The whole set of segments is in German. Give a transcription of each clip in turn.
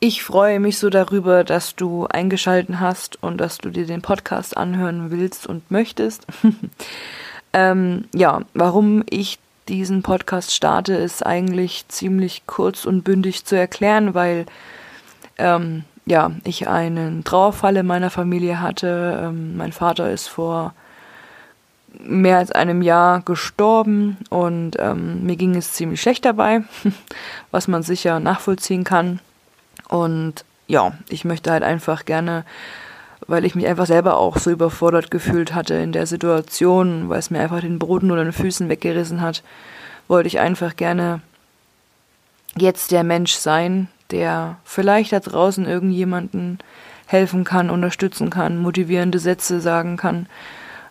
Ich freue mich so darüber, dass du eingeschalten hast und dass du dir den Podcast anhören willst und möchtest. ähm, ja, warum ich diesen Podcast starte, ist eigentlich ziemlich kurz und bündig zu erklären, weil ähm, ja, ich einen Trauerfall in meiner Familie hatte. Ähm, mein Vater ist vor mehr als einem Jahr gestorben und ähm, mir ging es ziemlich schlecht dabei, was man sicher nachvollziehen kann. Und ja, ich möchte halt einfach gerne, weil ich mich einfach selber auch so überfordert gefühlt hatte in der Situation, weil es mir einfach den Boden oder den Füßen weggerissen hat, wollte ich einfach gerne jetzt der Mensch sein, der vielleicht da draußen irgendjemanden helfen kann, unterstützen kann, motivierende Sätze sagen kann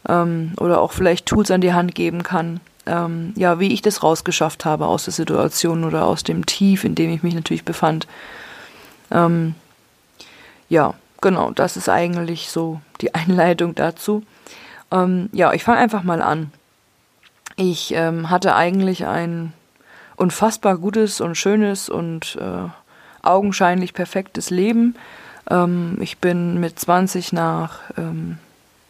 ähm, oder auch vielleicht Tools an die Hand geben kann, ähm, ja, wie ich das rausgeschafft habe aus der Situation oder aus dem Tief, in dem ich mich natürlich befand. Ähm, ja, genau, das ist eigentlich so die Einleitung dazu. Ähm, ja, ich fange einfach mal an. Ich ähm, hatte eigentlich ein unfassbar gutes und schönes und äh, augenscheinlich perfektes Leben. Ähm, ich bin mit 20 nach ähm,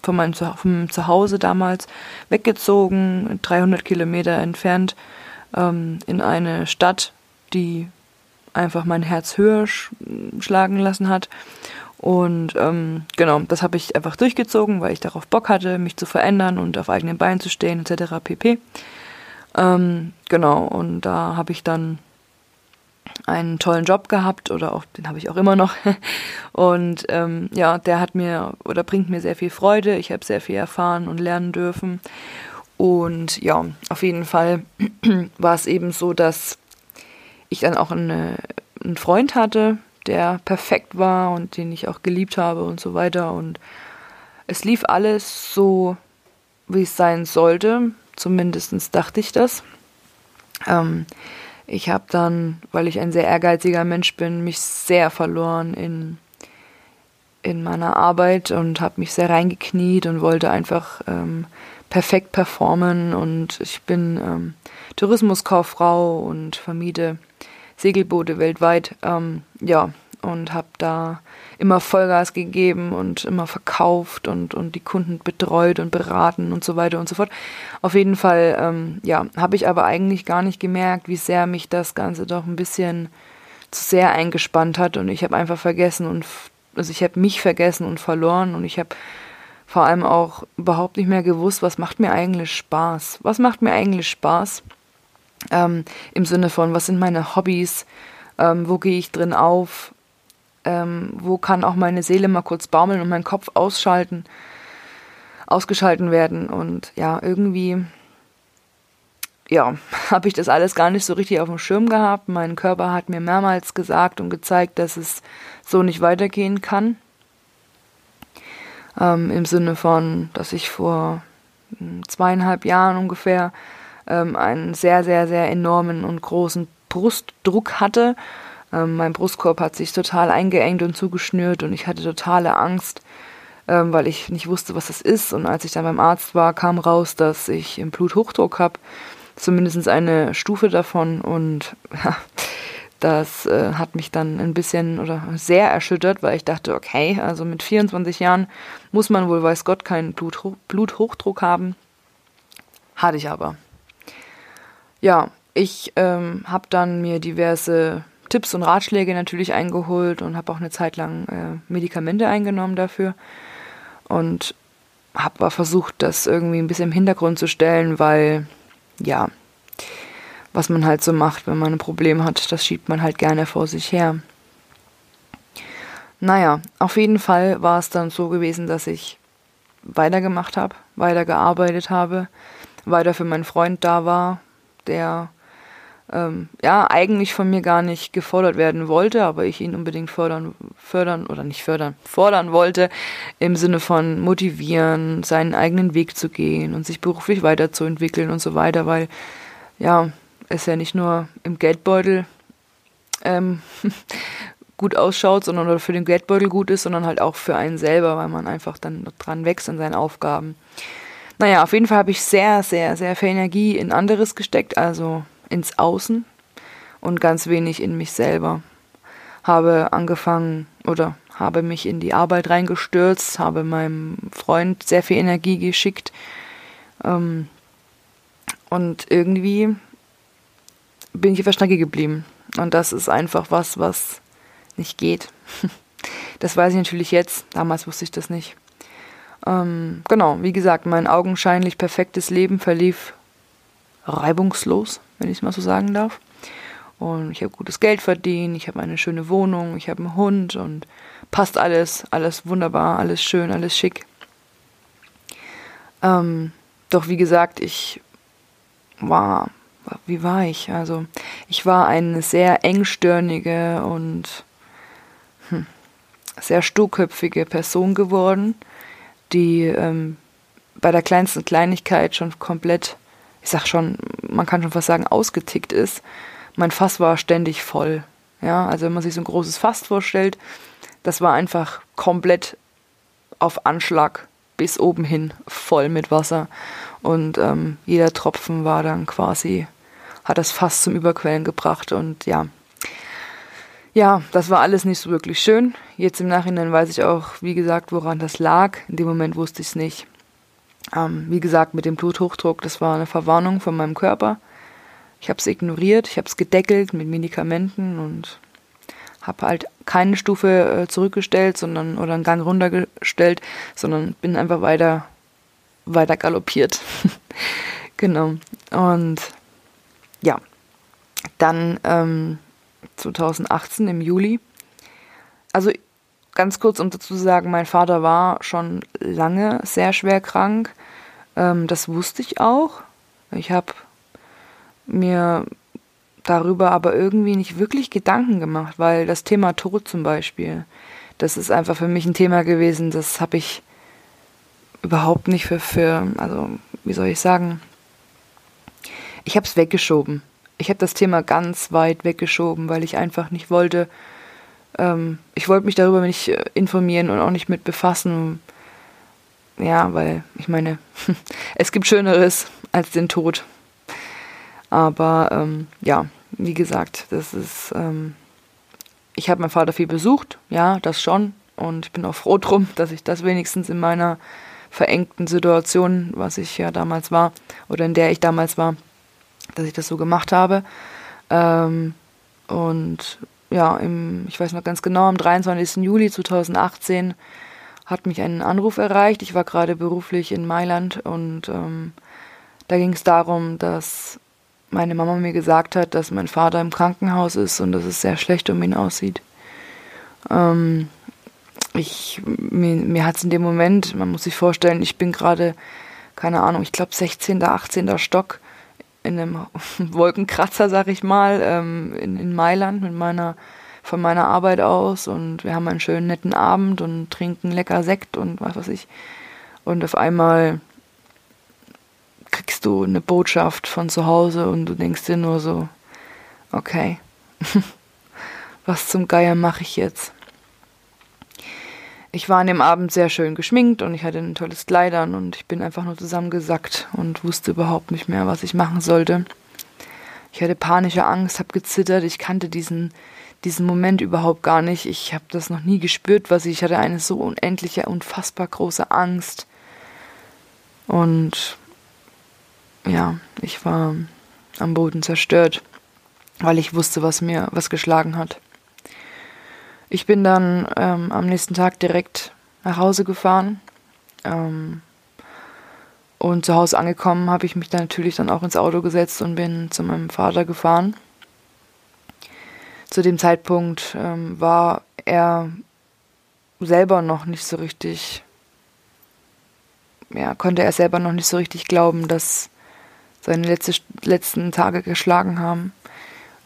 von meinem vom Zuhause damals weggezogen, 300 Kilometer entfernt, ähm, in eine Stadt, die einfach mein Herz höher sch schlagen lassen hat. Und ähm, genau, das habe ich einfach durchgezogen, weil ich darauf Bock hatte, mich zu verändern und auf eigenen Beinen zu stehen, etc. pp. Ähm, genau, und da habe ich dann einen tollen Job gehabt oder auch den habe ich auch immer noch. Und ähm, ja, der hat mir oder bringt mir sehr viel Freude. Ich habe sehr viel erfahren und lernen dürfen. Und ja, auf jeden Fall war es eben so, dass ich dann auch eine, einen Freund hatte, der perfekt war und den ich auch geliebt habe und so weiter. Und es lief alles so, wie es sein sollte. Zumindest dachte ich das. Ähm, ich habe dann, weil ich ein sehr ehrgeiziger Mensch bin, mich sehr verloren in, in meiner Arbeit und habe mich sehr reingekniet und wollte einfach ähm, perfekt performen. Und ich bin ähm, Tourismuskauffrau und vermiete Segelboote weltweit. Ähm, ja, und habe da immer Vollgas gegeben und immer verkauft und, und die Kunden betreut und beraten und so weiter und so fort. Auf jeden Fall, ähm, ja, habe ich aber eigentlich gar nicht gemerkt, wie sehr mich das Ganze doch ein bisschen zu sehr eingespannt hat und ich habe einfach vergessen und also ich habe mich vergessen und verloren und ich habe vor allem auch überhaupt nicht mehr gewusst, was macht mir eigentlich Spaß? Was macht mir eigentlich Spaß? Ähm, Im Sinne von, was sind meine Hobbys? Ähm, wo gehe ich drin auf? ähm, wo kann auch meine Seele mal kurz baumeln und mein Kopf ausschalten, ausgeschalten werden. Und ja, irgendwie, ja, habe ich das alles gar nicht so richtig auf dem Schirm gehabt. Mein Körper hat mir mehrmals gesagt und gezeigt, dass es so nicht weitergehen kann. Ähm, Im Sinne von, dass ich vor hm, zweieinhalb Jahren ungefähr ähm, einen sehr, sehr, sehr enormen und großen Brustdruck hatte ähm, mein Brustkorb hat sich total eingeengt und zugeschnürt und ich hatte totale Angst, ähm, weil ich nicht wusste, was das ist. Und als ich dann beim Arzt war, kam raus, dass ich im Bluthochdruck habe, zumindest eine Stufe davon. Und ja, das äh, hat mich dann ein bisschen oder sehr erschüttert, weil ich dachte, okay, also mit 24 Jahren muss man wohl, weiß Gott, keinen Blutho Bluthochdruck haben. Hatte ich aber. Ja, ich ähm, habe dann mir diverse Tipps und Ratschläge natürlich eingeholt und habe auch eine Zeit lang äh, Medikamente eingenommen dafür und habe aber versucht, das irgendwie ein bisschen im Hintergrund zu stellen, weil ja, was man halt so macht, wenn man ein Problem hat, das schiebt man halt gerne vor sich her. Naja, auf jeden Fall war es dann so gewesen, dass ich weitergemacht habe, weitergearbeitet habe, weiter für meinen Freund da war, der ähm, ja, eigentlich von mir gar nicht gefordert werden wollte, aber ich ihn unbedingt fördern, fördern oder nicht fördern, fordern wollte, im Sinne von motivieren, seinen eigenen Weg zu gehen und sich beruflich weiterzuentwickeln und so weiter, weil ja, es ja nicht nur im Geldbeutel ähm, gut ausschaut, sondern oder für den Geldbeutel gut ist, sondern halt auch für einen selber, weil man einfach dann dran wächst an seinen Aufgaben. Naja, auf jeden Fall habe ich sehr, sehr, sehr viel Energie in anderes gesteckt, also ins Außen und ganz wenig in mich selber. habe angefangen oder habe mich in die Arbeit reingestürzt, habe meinem Freund sehr viel Energie geschickt. Ähm, und irgendwie bin ich auf der Strecke geblieben. Und das ist einfach was, was nicht geht. Das weiß ich natürlich jetzt. Damals wusste ich das nicht. Ähm, genau, wie gesagt, mein augenscheinlich perfektes Leben verlief reibungslos, wenn ich es mal so sagen darf. Und ich habe gutes Geld verdient, ich habe eine schöne Wohnung, ich habe einen Hund und passt alles, alles wunderbar, alles schön, alles schick. Ähm, doch wie gesagt, ich war, wie war ich? Also ich war eine sehr engstirnige und hm, sehr sturköpfige Person geworden, die ähm, bei der kleinsten Kleinigkeit schon komplett, ich sag schon, man kann schon fast sagen, ausgetickt ist. Mein Fass war ständig voll. Ja, also wenn man sich so ein großes Fass vorstellt, das war einfach komplett auf Anschlag bis oben hin voll mit Wasser. Und ähm, jeder Tropfen war dann quasi, hat das Fass zum Überquellen gebracht. Und ja, ja, das war alles nicht so wirklich schön. Jetzt im Nachhinein weiß ich auch, wie gesagt, woran das lag. In dem Moment wusste ich es nicht. Ähm, wie gesagt, mit dem Bluthochdruck, das war eine Verwarnung von meinem Körper. Ich habe es ignoriert, ich habe es gedeckelt mit Medikamenten und habe halt keine Stufe äh, zurückgestellt, sondern oder einen Gang runtergestellt, sondern bin einfach weiter weiter galoppiert. genau. Und ja, dann ähm, 2018 im Juli. Also ganz kurz, um dazu zu sagen, mein Vater war schon lange sehr schwer krank. Ähm, das wusste ich auch. Ich habe mir darüber aber irgendwie nicht wirklich Gedanken gemacht, weil das Thema Tod zum Beispiel, das ist einfach für mich ein Thema gewesen, das habe ich überhaupt nicht für, für, also wie soll ich sagen, ich habe es weggeschoben. Ich habe das Thema ganz weit weggeschoben, weil ich einfach nicht wollte, ähm, ich wollte mich darüber nicht äh, informieren und auch nicht mit befassen. Ja, weil ich meine, es gibt Schöneres als den Tod. Aber ähm, ja, wie gesagt, das ist, ähm, ich habe meinen Vater viel besucht, ja, das schon. Und ich bin auch froh drum, dass ich das wenigstens in meiner verengten Situation, was ich ja damals war, oder in der ich damals war, dass ich das so gemacht habe. Ähm, und ja, im, ich weiß noch ganz genau, am 23. Juli 2018 hat mich ein Anruf erreicht. Ich war gerade beruflich in Mailand und ähm, da ging es darum, dass meine Mama mir gesagt hat, dass mein Vater im Krankenhaus ist und dass es sehr schlecht um ihn aussieht. Ähm, ich, mir, mir hat es in dem Moment, man muss sich vorstellen, ich bin gerade, keine Ahnung, ich glaube 16., 18. Stock in einem Wolkenkratzer, sag ich mal, ähm, in, in Mailand mit meiner, von meiner Arbeit aus und wir haben einen schönen netten Abend und trinken lecker Sekt und was weiß ich. Und auf einmal kriegst du eine Botschaft von zu Hause und du denkst dir nur so, okay, was zum Geier mache ich jetzt? Ich war an dem Abend sehr schön geschminkt und ich hatte ein tolles Kleid an und ich bin einfach nur zusammengesackt und wusste überhaupt nicht mehr, was ich machen sollte. Ich hatte panische Angst, habe gezittert, ich kannte diesen, diesen Moment überhaupt gar nicht. Ich habe das noch nie gespürt, was ich, ich hatte eine so unendliche, unfassbar große Angst. Und ja, ich war am Boden zerstört, weil ich wusste, was mir was geschlagen hat. Ich bin dann ähm, am nächsten Tag direkt nach Hause gefahren. Ähm, und zu Hause angekommen habe ich mich dann natürlich dann auch ins Auto gesetzt und bin zu meinem Vater gefahren. Zu dem Zeitpunkt ähm, war er selber noch nicht so richtig, ja, konnte er selber noch nicht so richtig glauben, dass seine letzte, letzten Tage geschlagen haben.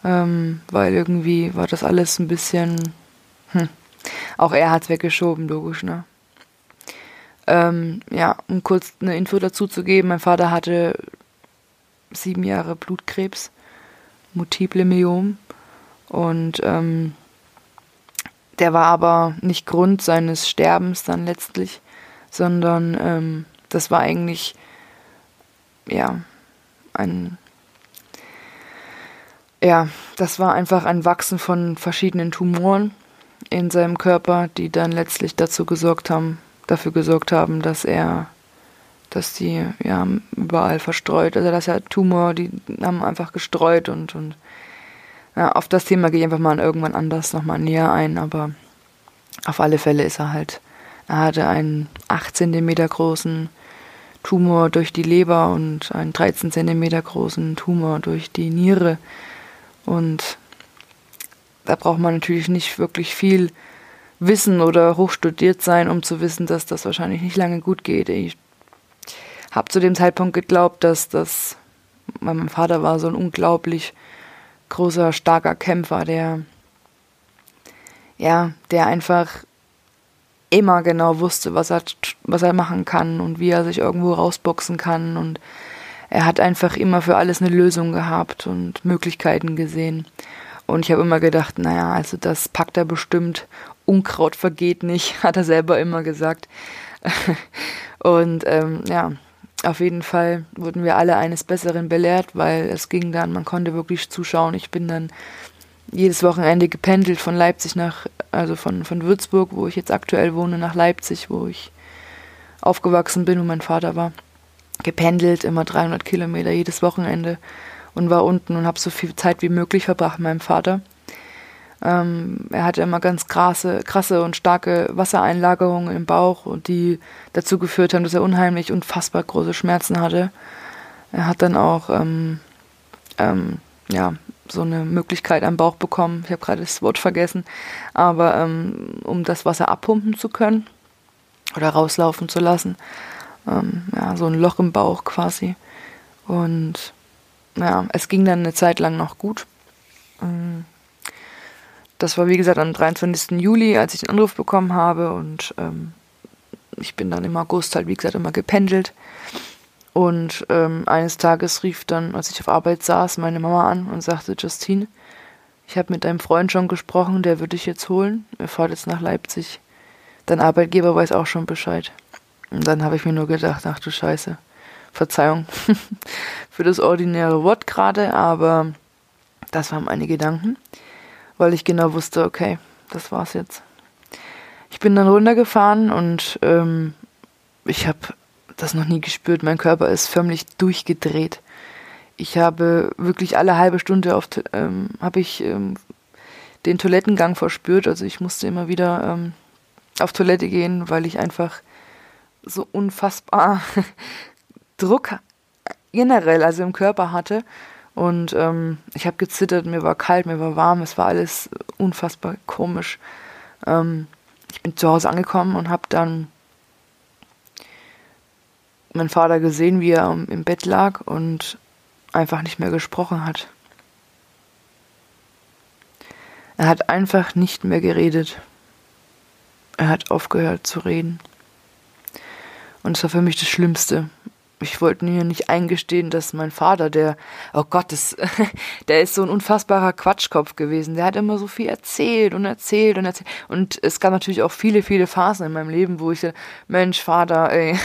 Ähm, weil irgendwie war das alles ein bisschen hm. Auch er hat es weggeschoben, logisch, ne? Ähm, ja, um kurz eine Info dazu zu geben, mein Vater hatte sieben Jahre Blutkrebs, multiple Myom. Und ähm, der war aber nicht Grund seines Sterbens dann letztlich, sondern ähm, das war eigentlich ja ein ja, das war einfach ein Wachsen von verschiedenen Tumoren in seinem Körper, die dann letztlich dazu gesorgt haben, dafür gesorgt haben, dass er, dass die ja überall verstreut, also dass er Tumor, die haben einfach gestreut und und ja, auf das Thema gehe ich einfach mal irgendwann anders nochmal näher ein, aber auf alle Fälle ist er halt, er hatte einen 8 cm großen Tumor durch die Leber und einen 13 cm großen Tumor durch die Niere und da braucht man natürlich nicht wirklich viel wissen oder hochstudiert sein, um zu wissen, dass das wahrscheinlich nicht lange gut geht. Ich habe zu dem Zeitpunkt geglaubt, dass das, mein Vater war so ein unglaublich großer, starker Kämpfer, der, ja, der einfach immer genau wusste, was er, was er machen kann und wie er sich irgendwo rausboxen kann und er hat einfach immer für alles eine Lösung gehabt und Möglichkeiten gesehen. Und ich habe immer gedacht, naja, also das packt er bestimmt. Unkraut vergeht nicht, hat er selber immer gesagt. und ähm, ja, auf jeden Fall wurden wir alle eines Besseren belehrt, weil es ging dann, man konnte wirklich zuschauen. Ich bin dann jedes Wochenende gependelt von Leipzig nach, also von, von Würzburg, wo ich jetzt aktuell wohne, nach Leipzig, wo ich aufgewachsen bin, wo mein Vater war. Gependelt, immer 300 Kilometer jedes Wochenende und war unten und habe so viel Zeit wie möglich verbracht mit meinem Vater. Ähm, er hatte immer ganz krasse, krasse und starke Wassereinlagerungen im Bauch die dazu geführt haben, dass er unheimlich unfassbar große Schmerzen hatte. Er hat dann auch ähm, ähm, ja, so eine Möglichkeit am Bauch bekommen. Ich habe gerade das Wort vergessen, aber ähm, um das Wasser abpumpen zu können oder rauslaufen zu lassen. Ähm, ja, so ein Loch im Bauch quasi. Und ja, es ging dann eine Zeit lang noch gut. Ähm, das war wie gesagt am 23. Juli, als ich den Anruf bekommen habe und ähm, ich bin dann im August halt wie gesagt immer gependelt. Und ähm, eines Tages rief dann, als ich auf Arbeit saß, meine Mama an und sagte, Justine, ich habe mit deinem Freund schon gesprochen, der würde dich jetzt holen. Er fährt jetzt nach Leipzig. Dein Arbeitgeber weiß auch schon Bescheid. Und dann habe ich mir nur gedacht, ach du Scheiße. Verzeihung für das ordinäre Wort gerade, aber das waren meine Gedanken, weil ich genau wusste, okay, das war's jetzt. Ich bin dann runtergefahren und ähm, ich habe das noch nie gespürt. Mein Körper ist förmlich durchgedreht. Ich habe wirklich alle halbe Stunde auf ähm, habe ich ähm, den Toilettengang verspürt. Also ich musste immer wieder ähm, auf Toilette gehen, weil ich einfach so unfassbar Druck generell, also im Körper hatte. Und ähm, ich habe gezittert, mir war kalt, mir war warm, es war alles unfassbar komisch. Ähm, ich bin zu Hause angekommen und habe dann meinen Vater gesehen, wie er im Bett lag und einfach nicht mehr gesprochen hat. Er hat einfach nicht mehr geredet. Er hat aufgehört zu reden. Und es war für mich das Schlimmste, ich wollte mir nicht eingestehen, dass mein Vater, der, oh Gott, das, der ist so ein unfassbarer Quatschkopf gewesen. Der hat immer so viel erzählt und erzählt und erzählt. Und es gab natürlich auch viele, viele Phasen in meinem Leben, wo ich, Mensch, Vater, ey,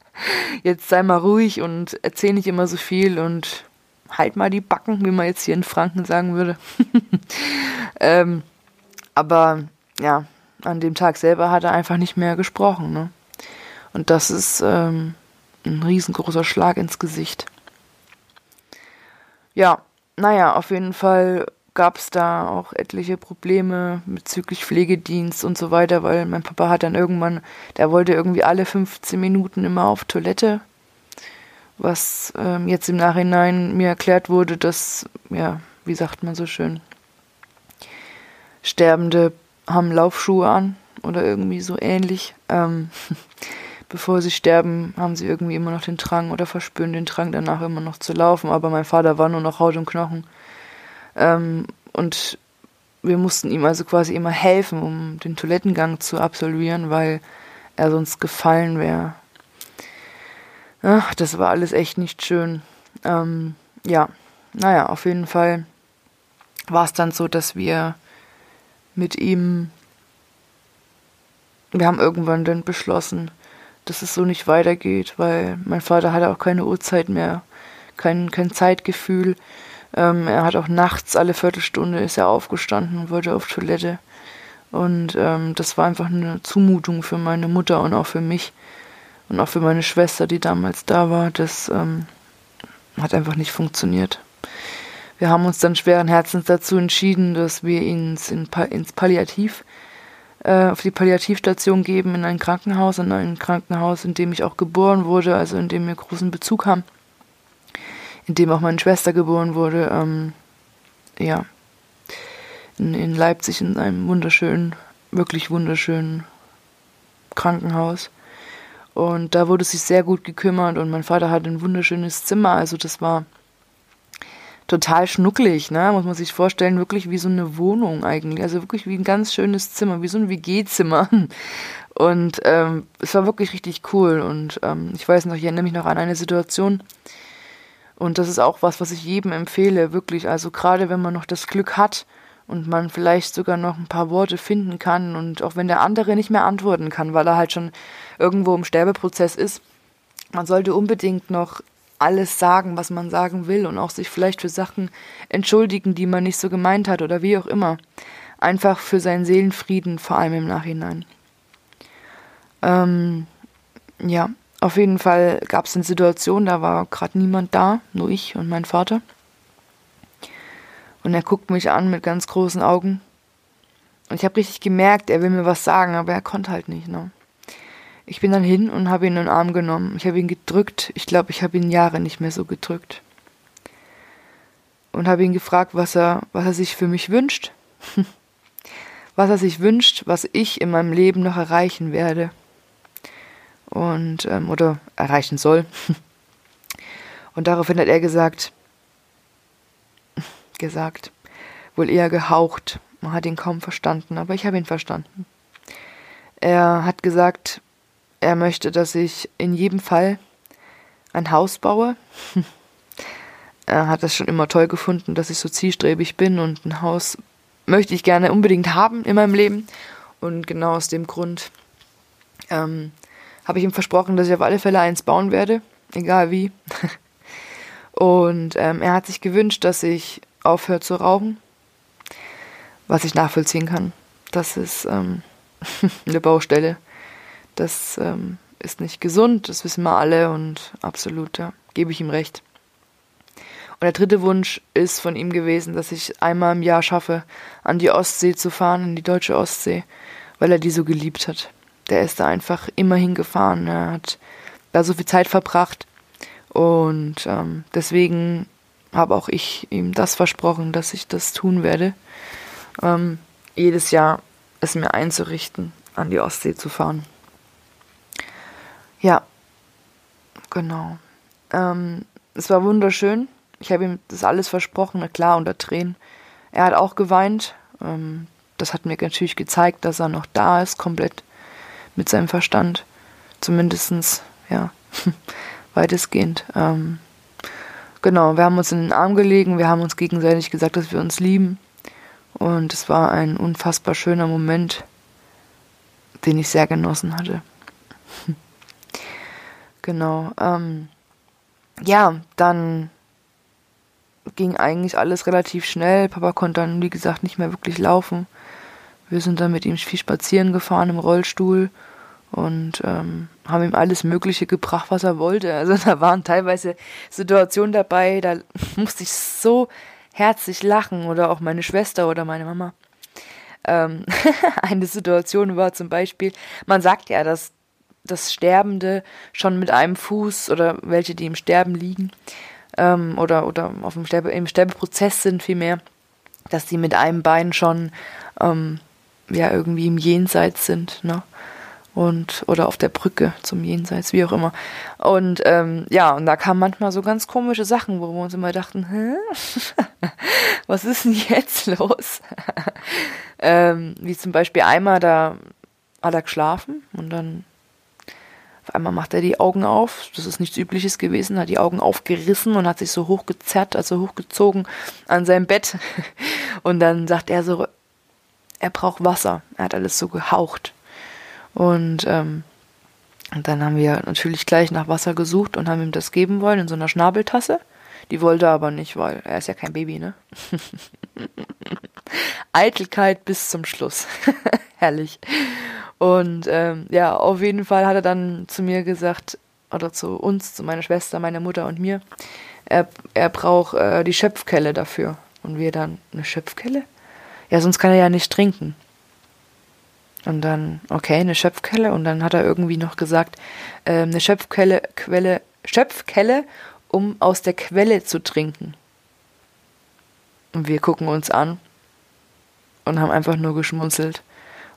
jetzt sei mal ruhig und erzähl nicht immer so viel und halt mal die Backen, wie man jetzt hier in Franken sagen würde. ähm, aber ja, an dem Tag selber hat er einfach nicht mehr gesprochen. Ne? Und das ist ähm, ein riesengroßer Schlag ins Gesicht. Ja, naja, auf jeden Fall gab es da auch etliche Probleme bezüglich Pflegedienst und so weiter, weil mein Papa hat dann irgendwann, der wollte irgendwie alle 15 Minuten immer auf Toilette, was ähm, jetzt im Nachhinein mir erklärt wurde, dass, ja, wie sagt man so schön, Sterbende haben Laufschuhe an oder irgendwie so ähnlich. Ähm, bevor sie sterben, haben sie irgendwie immer noch den Drang oder verspüren den Drang danach immer noch zu laufen. Aber mein Vater war nur noch Haut und Knochen. Ähm, und wir mussten ihm also quasi immer helfen, um den Toilettengang zu absolvieren, weil er sonst gefallen wäre. Ach, das war alles echt nicht schön. Ähm, ja, naja, auf jeden Fall war es dann so, dass wir mit ihm, wir haben irgendwann dann beschlossen, dass es so nicht weitergeht, weil mein Vater hatte auch keine Uhrzeit mehr, kein, kein Zeitgefühl. Ähm, er hat auch nachts alle Viertelstunde ist er aufgestanden und wollte auf Toilette. Und ähm, das war einfach eine Zumutung für meine Mutter und auch für mich und auch für meine Schwester, die damals da war. Das ähm, hat einfach nicht funktioniert. Wir haben uns dann schweren Herzens dazu entschieden, dass wir ihn ins, in, ins Palliativ, äh, auf die Palliativstation geben, in ein Krankenhaus, in ein Krankenhaus, in dem ich auch geboren wurde, also in dem wir großen Bezug haben, in dem auch meine Schwester geboren wurde. Ähm, ja, in, in Leipzig in einem wunderschönen, wirklich wunderschönen Krankenhaus. Und da wurde sich sehr gut gekümmert und mein Vater hatte ein wunderschönes Zimmer. Also das war total schnucklig, ne? Muss man sich vorstellen, wirklich wie so eine Wohnung eigentlich. Also wirklich wie ein ganz schönes Zimmer, wie so ein WG-Zimmer. Und ähm, es war wirklich richtig cool. Und ähm, ich weiß noch, ich erinnere mich noch an eine Situation. Und das ist auch was, was ich jedem empfehle, wirklich. Also gerade wenn man noch das Glück hat, und man vielleicht sogar noch ein paar Worte finden kann und auch wenn der andere nicht mehr antworten kann, weil er halt schon irgendwo im Sterbeprozess ist, man sollte unbedingt noch alles sagen, was man sagen will und auch sich vielleicht für Sachen entschuldigen, die man nicht so gemeint hat oder wie auch immer. Einfach für seinen Seelenfrieden, vor allem im Nachhinein. Ähm, ja, auf jeden Fall gab es eine Situation, da war gerade niemand da, nur ich und mein Vater. Und er guckt mich an mit ganz großen Augen. Und ich habe richtig gemerkt, er will mir was sagen, aber er konnte halt nicht. Ne? Ich bin dann hin und habe ihn in den Arm genommen. Ich habe ihn gedrückt. Ich glaube, ich habe ihn Jahre nicht mehr so gedrückt. Und habe ihn gefragt, was er, was er sich für mich wünscht. was er sich wünscht, was ich in meinem Leben noch erreichen werde. Und, ähm, oder erreichen soll. und daraufhin hat er gesagt, gesagt. Wohl eher gehaucht. Man hat ihn kaum verstanden, aber ich habe ihn verstanden. Er hat gesagt, er möchte, dass ich in jedem Fall ein Haus baue. er hat das schon immer toll gefunden, dass ich so zielstrebig bin und ein Haus möchte ich gerne unbedingt haben in meinem Leben. Und genau aus dem Grund ähm, habe ich ihm versprochen, dass ich auf alle Fälle eins bauen werde, egal wie. und ähm, er hat sich gewünscht, dass ich aufhört zu rauchen, was ich nachvollziehen kann. Das ist ähm, eine Baustelle. Das ähm, ist nicht gesund, das wissen wir alle und absolut, ja, gebe ich ihm recht. Und der dritte Wunsch ist von ihm gewesen, dass ich einmal im Jahr schaffe, an die Ostsee zu fahren, in die deutsche Ostsee, weil er die so geliebt hat. Der ist da einfach immer hingefahren, er hat da so viel Zeit verbracht und ähm, deswegen habe auch ich ihm das versprochen, dass ich das tun werde. Ähm, jedes Jahr es mir einzurichten, an die Ostsee zu fahren. Ja, genau. Ähm, es war wunderschön. Ich habe ihm das alles versprochen, na klar, unter Tränen. Er hat auch geweint. Ähm, das hat mir natürlich gezeigt, dass er noch da ist, komplett mit seinem Verstand. Zumindestens, ja, weitestgehend. Ähm, Genau, wir haben uns in den Arm gelegen, wir haben uns gegenseitig gesagt, dass wir uns lieben. Und es war ein unfassbar schöner Moment, den ich sehr genossen hatte. genau. Ähm, ja, dann ging eigentlich alles relativ schnell. Papa konnte dann, wie gesagt, nicht mehr wirklich laufen. Wir sind dann mit ihm viel spazieren gefahren im Rollstuhl und ähm, haben ihm alles Mögliche gebracht, was er wollte. Also da waren teilweise Situationen dabei, da musste ich so herzlich lachen oder auch meine Schwester oder meine Mama. Ähm, eine Situation war zum Beispiel, man sagt ja, dass das Sterbende schon mit einem Fuß oder welche, die im Sterben liegen ähm, oder, oder auf dem Sterbe, im Sterbeprozess sind vielmehr, dass die mit einem Bein schon ähm, ja irgendwie im Jenseits sind. Ne? und oder auf der Brücke zum Jenseits, wie auch immer. Und ähm, ja, und da kamen manchmal so ganz komische Sachen, wo wir uns immer dachten, Hä? was ist denn jetzt los? ähm, wie zum Beispiel einmal, da hat er geschlafen und dann auf einmal macht er die Augen auf. Das ist nichts Übliches gewesen, hat die Augen aufgerissen und hat sich so hochgezerrt, also hochgezogen an seinem Bett. Und dann sagt er so, er braucht Wasser. Er hat alles so gehaucht. Und, ähm, und dann haben wir natürlich gleich nach Wasser gesucht und haben ihm das geben wollen in so einer Schnabeltasse. Die wollte aber nicht, weil er ist ja kein Baby, ne? Eitelkeit bis zum Schluss. Herrlich. Und ähm, ja, auf jeden Fall hat er dann zu mir gesagt, oder zu uns, zu meiner Schwester, meiner Mutter und mir, er, er braucht äh, die Schöpfkelle dafür. Und wir dann, eine Schöpfkelle? Ja, sonst kann er ja nicht trinken. Und dann, okay, eine Schöpfkelle. Und dann hat er irgendwie noch gesagt, äh, eine Schöpfkelle, Quelle, Schöpfkelle, um aus der Quelle zu trinken. Und wir gucken uns an und haben einfach nur geschmunzelt.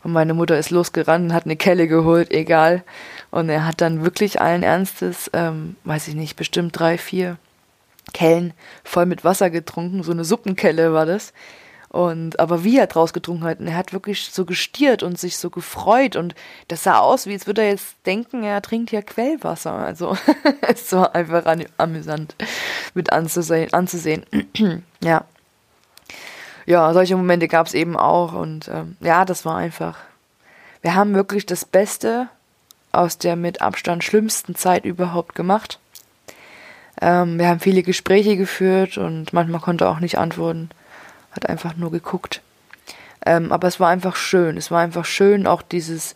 Und meine Mutter ist losgerannt und hat eine Kelle geholt, egal. Und er hat dann wirklich allen Ernstes, ähm, weiß ich nicht, bestimmt drei, vier Kellen voll mit Wasser getrunken. So eine Suppenkelle war das. Und aber wie er draus getrunken hat, und er hat wirklich so gestiert und sich so gefreut und das sah aus, wie als würde er jetzt denken, er trinkt ja Quellwasser. Also es war einfach amüsant mit anzusehen. anzusehen. ja. Ja, solche Momente gab es eben auch und ähm, ja, das war einfach. Wir haben wirklich das Beste aus der mit Abstand schlimmsten Zeit überhaupt gemacht. Ähm, wir haben viele Gespräche geführt und manchmal konnte er auch nicht antworten hat einfach nur geguckt. Ähm, aber es war einfach schön. Es war einfach schön, auch dieses,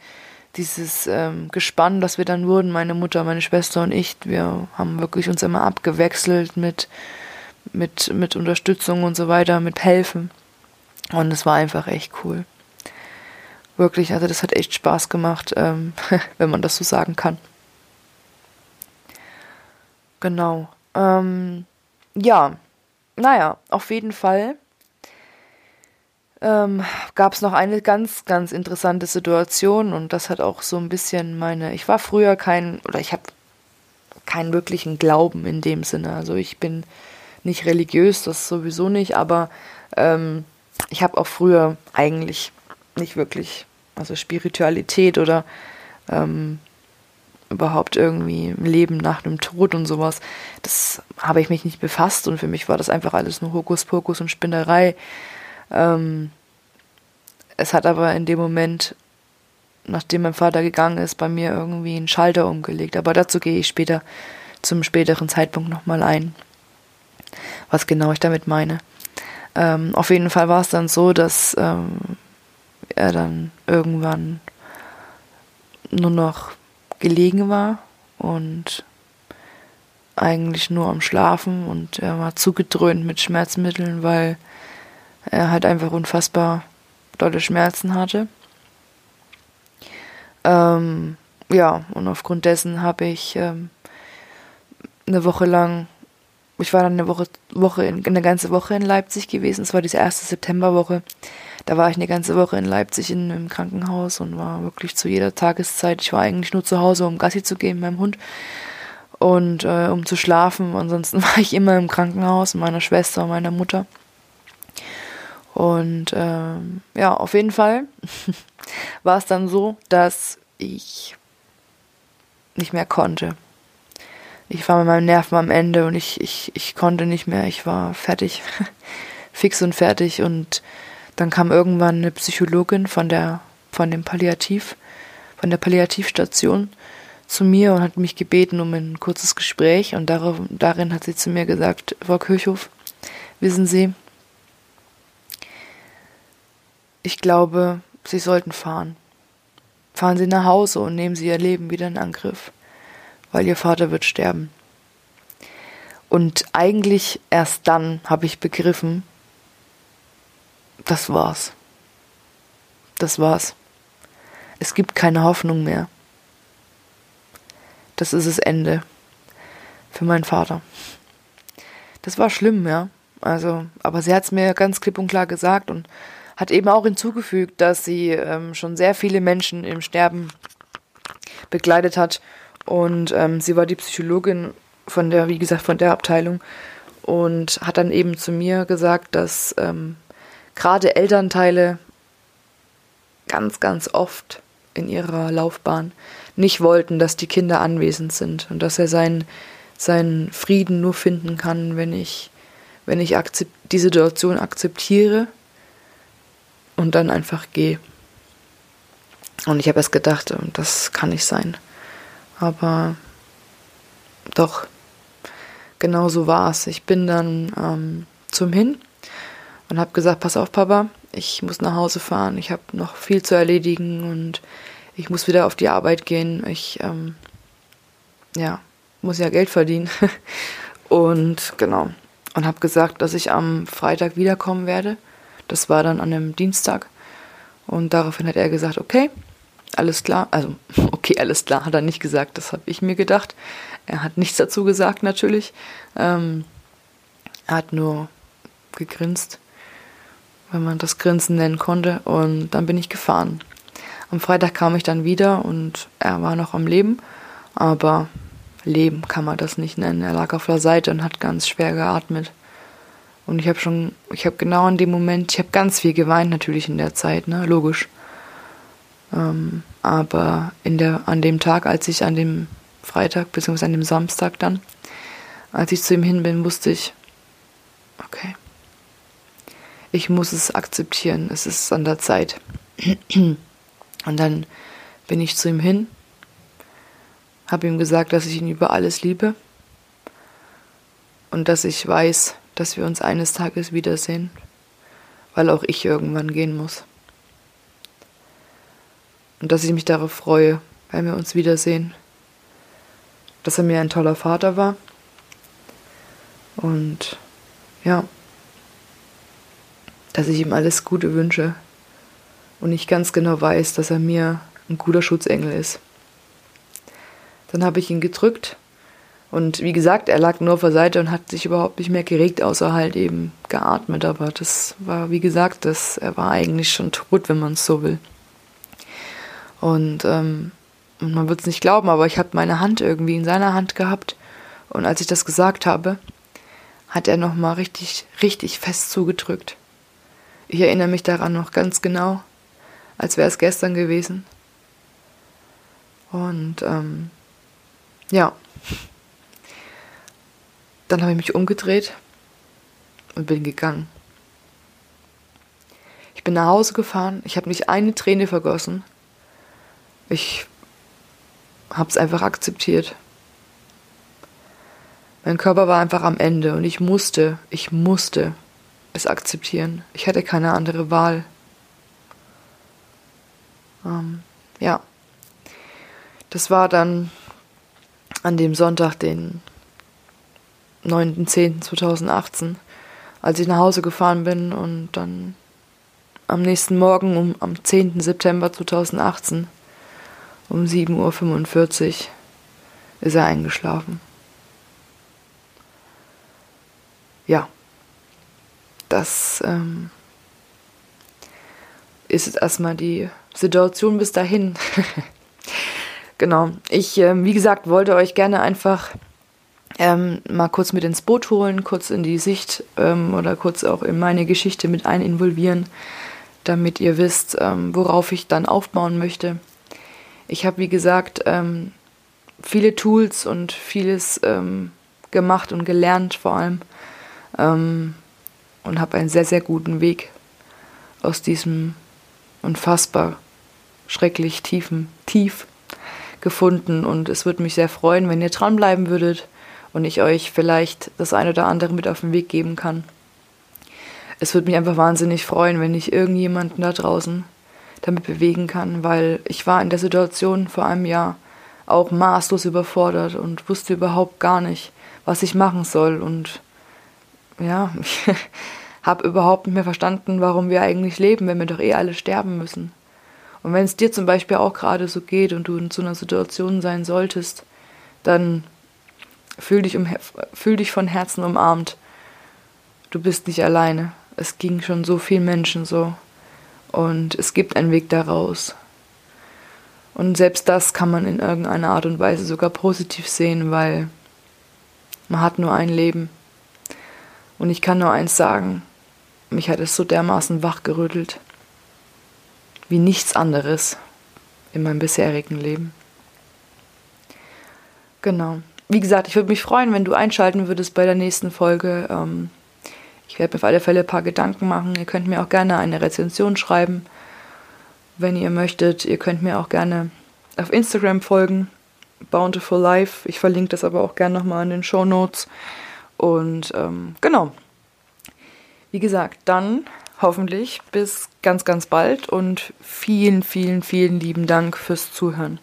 dieses ähm, Gespann, das wir dann wurden, meine Mutter, meine Schwester und ich. Wir haben wirklich uns immer abgewechselt mit, mit, mit Unterstützung und so weiter, mit Helfen. Und es war einfach echt cool. Wirklich, also das hat echt Spaß gemacht, ähm, wenn man das so sagen kann. Genau. Ähm, ja, naja, auf jeden Fall ähm, gab es noch eine ganz, ganz interessante Situation und das hat auch so ein bisschen meine, ich war früher kein, oder ich habe keinen wirklichen Glauben in dem Sinne. Also ich bin nicht religiös, das sowieso nicht, aber ähm, ich habe auch früher eigentlich nicht wirklich, also Spiritualität oder ähm, überhaupt irgendwie Leben nach dem Tod und sowas, das habe ich mich nicht befasst und für mich war das einfach alles nur Hokuspokus und Spinnerei. Ähm, es hat aber in dem Moment, nachdem mein Vater gegangen ist, bei mir irgendwie einen Schalter umgelegt. Aber dazu gehe ich später, zum späteren Zeitpunkt nochmal ein, was genau ich damit meine. Ähm, auf jeden Fall war es dann so, dass ähm, er dann irgendwann nur noch gelegen war und eigentlich nur am Schlafen und er war zugedröhnt mit Schmerzmitteln, weil er halt einfach unfassbar dolle Schmerzen hatte. Ähm, ja, und aufgrund dessen habe ich ähm, eine Woche lang, ich war dann eine Woche, Woche in, eine ganze Woche in Leipzig gewesen. Es war diese erste Septemberwoche. Da war ich eine ganze Woche in Leipzig in, im Krankenhaus und war wirklich zu jeder Tageszeit. Ich war eigentlich nur zu Hause, um Gassi zu gehen mit meinem Hund und äh, um zu schlafen. Ansonsten war ich immer im Krankenhaus mit meiner Schwester und meiner Mutter. Und ähm, ja, auf jeden Fall war es dann so, dass ich nicht mehr konnte. Ich war mit meinen Nerven am Ende und ich, ich, ich konnte nicht mehr. Ich war fertig, fix und fertig. Und dann kam irgendwann eine Psychologin von der, von dem Palliativ, von der Palliativstation zu mir und hat mich gebeten um ein kurzes Gespräch. Und darauf, darin hat sie zu mir gesagt, Frau Kirchhoff, wissen Sie, ich glaube, Sie sollten fahren. Fahren Sie nach Hause und nehmen Sie Ihr Leben wieder in Angriff, weil Ihr Vater wird sterben. Und eigentlich erst dann habe ich begriffen, das war's. Das war's. Es gibt keine Hoffnung mehr. Das ist das Ende für meinen Vater. Das war schlimm, ja. Also, aber sie hat es mir ganz klipp und klar gesagt und hat eben auch hinzugefügt, dass sie ähm, schon sehr viele Menschen im Sterben begleitet hat und ähm, sie war die Psychologin von der, wie gesagt, von der Abteilung und hat dann eben zu mir gesagt, dass ähm, gerade Elternteile ganz, ganz oft in ihrer Laufbahn nicht wollten, dass die Kinder anwesend sind und dass er seinen, seinen Frieden nur finden kann, wenn ich, wenn ich die Situation akzeptiere und dann einfach gehe. Und ich habe erst gedacht, ähm, das kann nicht sein. Aber doch, genau so war es. Ich bin dann ähm, zum Hin und habe gesagt, pass auf, Papa, ich muss nach Hause fahren, ich habe noch viel zu erledigen und ich muss wieder auf die Arbeit gehen. Ich, ähm, ja, muss ja Geld verdienen. und genau. Und habe gesagt, dass ich am Freitag wiederkommen werde. Das war dann an einem Dienstag. Und daraufhin hat er gesagt, okay, alles klar. Also, okay, alles klar, hat er nicht gesagt, das habe ich mir gedacht. Er hat nichts dazu gesagt, natürlich. Ähm, er hat nur gegrinst, wenn man das Grinsen nennen konnte. Und dann bin ich gefahren. Am Freitag kam ich dann wieder und er war noch am Leben, aber Leben kann man das nicht nennen. Er lag auf der Seite und hat ganz schwer geatmet. Und ich habe schon, ich habe genau in dem Moment, ich habe ganz viel geweint natürlich in der Zeit, ne, logisch. Ähm, aber in der, an dem Tag, als ich an dem Freitag, beziehungsweise an dem Samstag dann, als ich zu ihm hin bin, wusste ich, okay, ich muss es akzeptieren, es ist an der Zeit. Und dann bin ich zu ihm hin, habe ihm gesagt, dass ich ihn über alles liebe und dass ich weiß, dass wir uns eines Tages wiedersehen, weil auch ich irgendwann gehen muss. Und dass ich mich darauf freue, wenn wir uns wiedersehen. Dass er mir ein toller Vater war. Und ja, dass ich ihm alles Gute wünsche und ich ganz genau weiß, dass er mir ein guter Schutzengel ist. Dann habe ich ihn gedrückt und wie gesagt, er lag nur auf der Seite und hat sich überhaupt nicht mehr geregt, außer halt eben geatmet. Aber das war, wie gesagt, das, er war eigentlich schon tot, wenn man es so will. Und ähm, man wird es nicht glauben, aber ich habe meine Hand irgendwie in seiner Hand gehabt. Und als ich das gesagt habe, hat er nochmal richtig, richtig fest zugedrückt. Ich erinnere mich daran noch ganz genau als wäre es gestern gewesen. Und ähm, ja, dann habe ich mich umgedreht und bin gegangen. Ich bin nach Hause gefahren, ich habe nicht eine Träne vergossen. Ich habe es einfach akzeptiert. Mein Körper war einfach am Ende und ich musste, ich musste es akzeptieren. Ich hatte keine andere Wahl. Ähm, ja, das war dann an dem Sonntag, den 9.10.2018, als ich nach Hause gefahren bin und dann am nächsten Morgen, um, am 10. September 2018, um 7.45 Uhr, ist er eingeschlafen. Ja, das ähm, ist jetzt erstmal die Situation bis dahin. genau. Ich, äh, wie gesagt, wollte euch gerne einfach ähm, mal kurz mit ins Boot holen, kurz in die Sicht ähm, oder kurz auch in meine Geschichte mit ein involvieren, damit ihr wisst, ähm, worauf ich dann aufbauen möchte. Ich habe, wie gesagt, ähm, viele Tools und vieles ähm, gemacht und gelernt vor allem ähm, und habe einen sehr, sehr guten Weg aus diesem unfassbar schrecklich tiefen Tief gefunden und es würde mich sehr freuen, wenn ihr dranbleiben würdet und ich euch vielleicht das eine oder andere mit auf den Weg geben kann. Es würde mich einfach wahnsinnig freuen, wenn ich irgendjemanden da draußen damit bewegen kann, weil ich war in der Situation vor einem Jahr auch maßlos überfordert und wusste überhaupt gar nicht, was ich machen soll und ja, ich habe überhaupt nicht mehr verstanden, warum wir eigentlich leben, wenn wir doch eh alle sterben müssen. Und wenn es dir zum Beispiel auch gerade so geht und du in so einer Situation sein solltest, dann fühl dich, um, fühl dich von Herzen umarmt. Du bist nicht alleine. Es ging schon so vielen Menschen so. Und es gibt einen Weg daraus. Und selbst das kann man in irgendeiner Art und Weise sogar positiv sehen, weil man hat nur ein Leben. Und ich kann nur eins sagen, mich hat es so dermaßen wachgerüttelt wie nichts anderes in meinem bisherigen Leben. Genau. Wie gesagt, ich würde mich freuen, wenn du einschalten würdest bei der nächsten Folge. Ähm, ich werde mir auf alle Fälle ein paar Gedanken machen. Ihr könnt mir auch gerne eine Rezension schreiben, wenn ihr möchtet. Ihr könnt mir auch gerne auf Instagram folgen, Bountiful Life. Ich verlinke das aber auch gerne nochmal in den Show Notes. Und ähm, genau. Wie gesagt, dann hoffentlich bis ganz, ganz bald und vielen, vielen, vielen lieben Dank fürs Zuhören.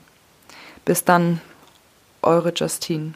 Bis dann, eure Justine.